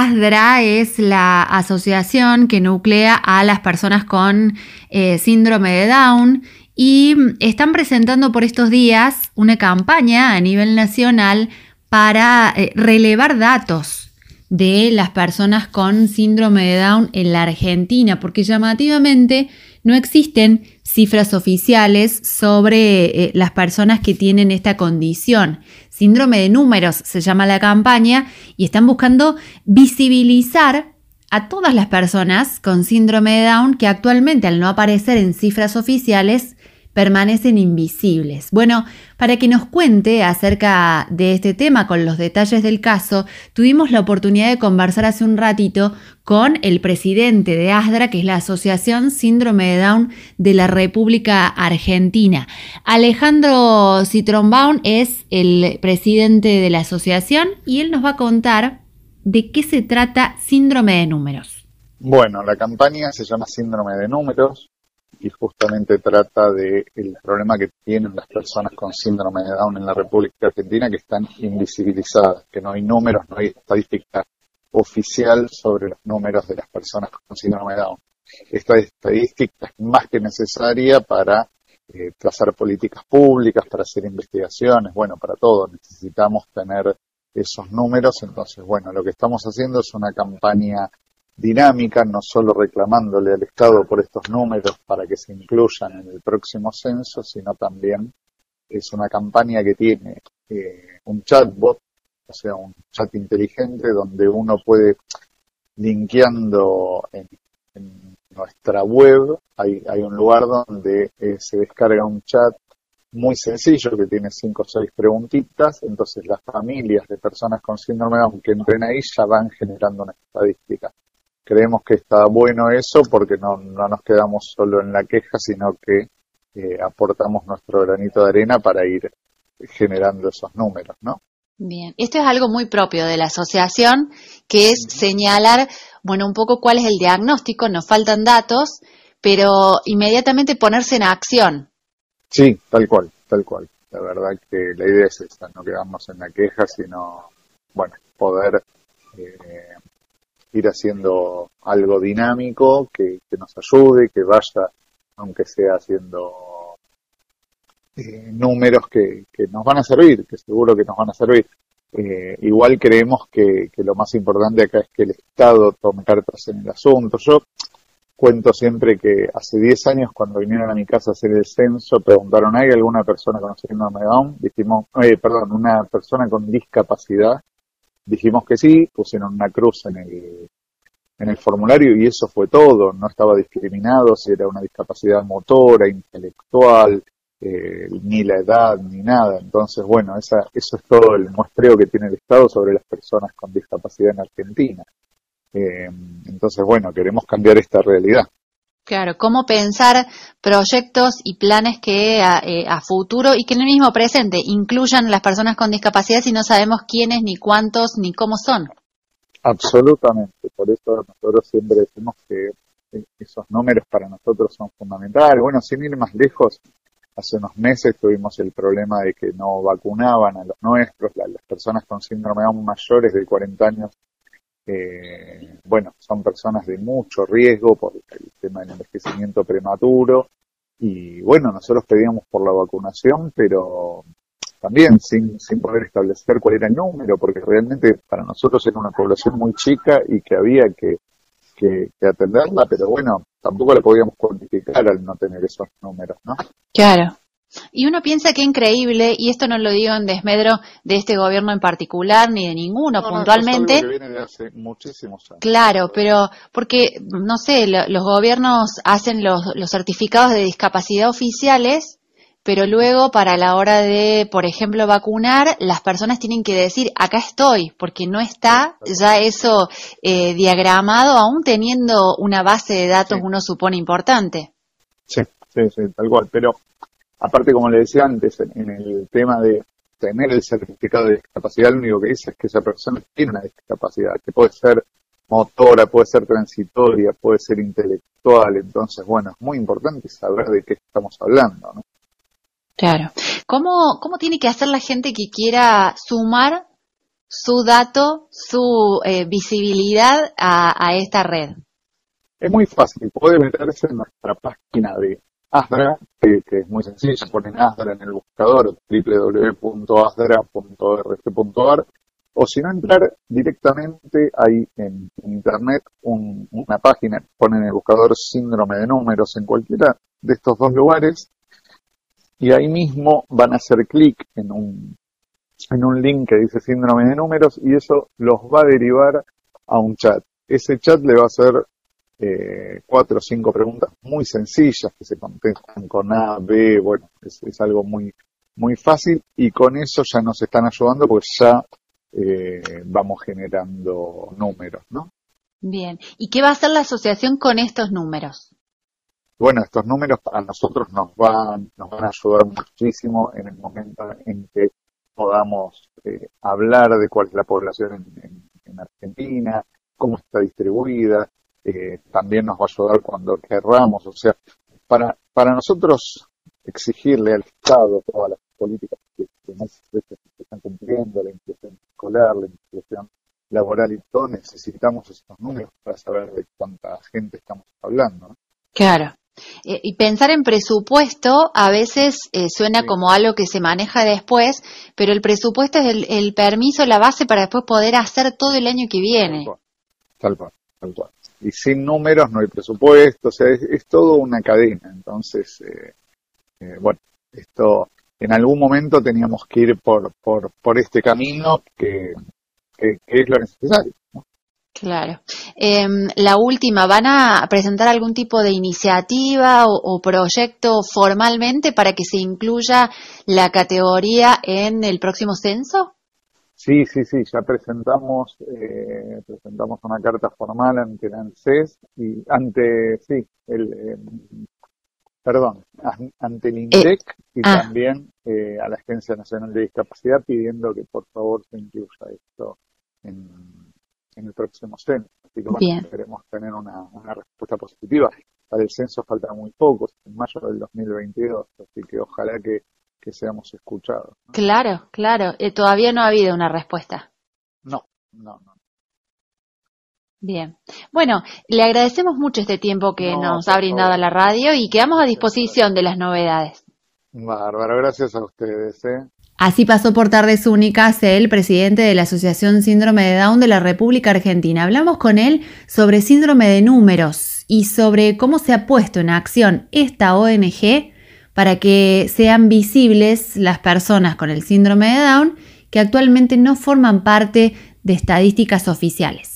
ASDRA es la asociación que nuclea a las personas con eh, síndrome de Down y están presentando por estos días una campaña a nivel nacional para eh, relevar datos de las personas con síndrome de Down en la Argentina, porque llamativamente no existen cifras oficiales sobre eh, las personas que tienen esta condición. Síndrome de números se llama la campaña y están buscando visibilizar a todas las personas con síndrome de Down que actualmente al no aparecer en cifras oficiales permanecen invisibles. Bueno, para que nos cuente acerca de este tema con los detalles del caso, tuvimos la oportunidad de conversar hace un ratito con el presidente de ASDRA, que es la Asociación Síndrome de Down de la República Argentina. Alejandro Citronbaum es el presidente de la asociación y él nos va a contar de qué se trata Síndrome de Números. Bueno, la campaña se llama Síndrome de Números y justamente trata del problema que tienen las personas con síndrome de Down en la República Argentina que están invisibilizadas, que no hay números, no hay estadística oficial sobre los números de las personas con síndrome de Down. Esta estadística es más que necesaria para eh, trazar políticas públicas, para hacer investigaciones, bueno, para todo. Necesitamos tener esos números, entonces, bueno, lo que estamos haciendo es una campaña dinámica, no solo reclamándole al Estado por estos números para que se incluyan en el próximo censo, sino también es una campaña que tiene eh, un chatbot, o sea, un chat inteligente donde uno puede, linkeando en, nuestra web, hay, hay, un lugar donde eh, se descarga un chat muy sencillo que tiene cinco o seis preguntitas, entonces las familias de personas con síndrome de Down que entren ahí ya van generando una estadística creemos que está bueno eso porque no, no nos quedamos solo en la queja, sino que eh, aportamos nuestro granito de arena para ir generando esos números, ¿no? Bien, esto es algo muy propio de la asociación, que es señalar, bueno, un poco cuál es el diagnóstico, nos faltan datos, pero inmediatamente ponerse en acción. Sí, tal cual, tal cual. La verdad que la idea es esta, no quedarnos en la queja, sino, bueno, poder eh, ir haciendo algo dinámico que, nos ayude, que vaya, aunque sea haciendo eh, números que, nos van a servir, que seguro que nos van a servir. Eh, igual creemos que, lo más importante acá es que el Estado tome cartas en el asunto. Yo cuento siempre que hace 10 años cuando vinieron a mi casa a hacer el censo, preguntaron, ¿hay alguna persona con síndrome Down? Dijimos, eh, perdón, una persona con discapacidad Dijimos que sí, pusieron una cruz en el, en el formulario y eso fue todo. No estaba discriminado si era una discapacidad motora, intelectual, eh, ni la edad, ni nada. Entonces, bueno, esa, eso es todo el muestreo que tiene el Estado sobre las personas con discapacidad en Argentina. Eh, entonces, bueno, queremos cambiar esta realidad. Claro, cómo pensar proyectos y planes que eh, a, futuro y que en el mismo presente incluyan las personas con discapacidad si no sabemos quiénes, ni cuántos, ni cómo son. Absolutamente, por eso nosotros siempre decimos que esos números para nosotros son fundamentales. Bueno, sin ir más lejos, hace unos meses tuvimos el problema de que no vacunaban a los nuestros, las personas con síndrome aún mayores de 40 años eh, bueno, son personas de mucho riesgo por el tema del envejecimiento prematuro. Y bueno, nosotros pedíamos por la vacunación, pero también sin, sin poder establecer cuál era el número, porque realmente para nosotros era una población muy chica y que había que, que, que atenderla, pero bueno, tampoco la podíamos cuantificar al no tener esos números, ¿no? Claro, y uno piensa que increíble, y esto no lo digo en desmedro de este gobierno en particular, ni de ninguno puntualmente. que viene de hace muchísimos años. Claro, pero porque, no sé, los gobiernos hacen los, los certificados de discapacidad oficiales, pero luego para la hora de, por ejemplo, vacunar, las personas tienen que decir, acá estoy, porque no está ya eso eh, diagramado, aún teniendo una base de datos, uno supone importante. Sí, sí, sí, tal cual. Pero Aparte, como le decía antes, en, el tema de tener el certificado de discapacidad, lo único que dice es que esa persona tiene una discapacidad, que puede ser motora, puede ser transitoria, puede ser intelectual. Entonces, bueno, es muy importante saber de qué estamos hablando, ¿no? Claro. ¿Cómo, cómo tiene que hacer la gente que quiera sumar su dato, su eh, visibilidad a, esta red? Es muy fácil, puede meterse en nuestra página de Asdra, que, es muy sencilla, ponen Asdra en el buscador www.asdra.org.ar o si no entrar directamente ahí en, internet una página, ponen el buscador síndrome de números en cualquiera de estos dos lugares y ahí mismo van a hacer clic en un, en un link que dice síndrome de números y eso los va a derivar a un chat. Ese chat le va a hacer eh, cuatro o cinco preguntas muy sencillas que se contestan con A, B, bueno, es, algo muy, muy fácil y con eso ya nos están ayudando porque ya eh, vamos generando números, ¿no? Bien, ¿y qué va a hacer la asociación con estos números? Bueno, estos números para nosotros nos van, nos van a ayudar muchísimo en el momento en que podamos eh, hablar de cuál es la población en, Argentina, cómo está distribuida, eh, también nos va a ayudar cuando querramos, o sea, para, para nosotros exigirle al Estado todas las políticas que, que veces se están cumpliendo, la inclusión escolar, la inclusión laboral y todo, necesitamos estos números para saber de cuánta gente estamos hablando. Claro. Eh, y pensar en presupuesto a veces eh, suena como algo que se maneja después, pero el presupuesto es el, permiso, la base para después poder hacer todo el año que viene. Tal cual, tal cual. Y sin números no hay presupuesto, o sea, es, todo una cadena. Entonces, eh, bueno, esto en algún momento teníamos que ir por, por, por este camino que, es lo necesario. Claro. Em, la última, ¿van a presentar algún tipo de iniciativa o, proyecto formalmente para que se incluya la categoría en el próximo censo? Sí, sí, sí, ya presentamos, eh, presentamos una carta formal ante el ANSES y ante, sí, el, em, perdón, ante el INDEC y ah. también eh, a la Agencia Nacional de Discapacidad pidiendo que por favor se incluya esto en, el próximo censo. Así que bueno, queremos tener una, respuesta positiva. Para el censo falta muy poco, en mayo del 2022, así que ojalá que, seamos escuchados. Claro, claro. Eh, todavía no ha habido una respuesta. No, no, no. Bien. Bueno, le agradecemos mucho este tiempo que nos ha brindado la radio y quedamos a disposición de las novedades. Bárbaro, gracias a ustedes. ¿eh? Así pasó por Tardes Únicas el presidente de la Asociación Síndrome de Down de la República Argentina. Hablamos con él sobre síndrome de números y sobre cómo se ha puesto en acción esta ONG para que sean visibles las personas con el síndrome de Down que actualmente no forman parte de estadísticas oficiales.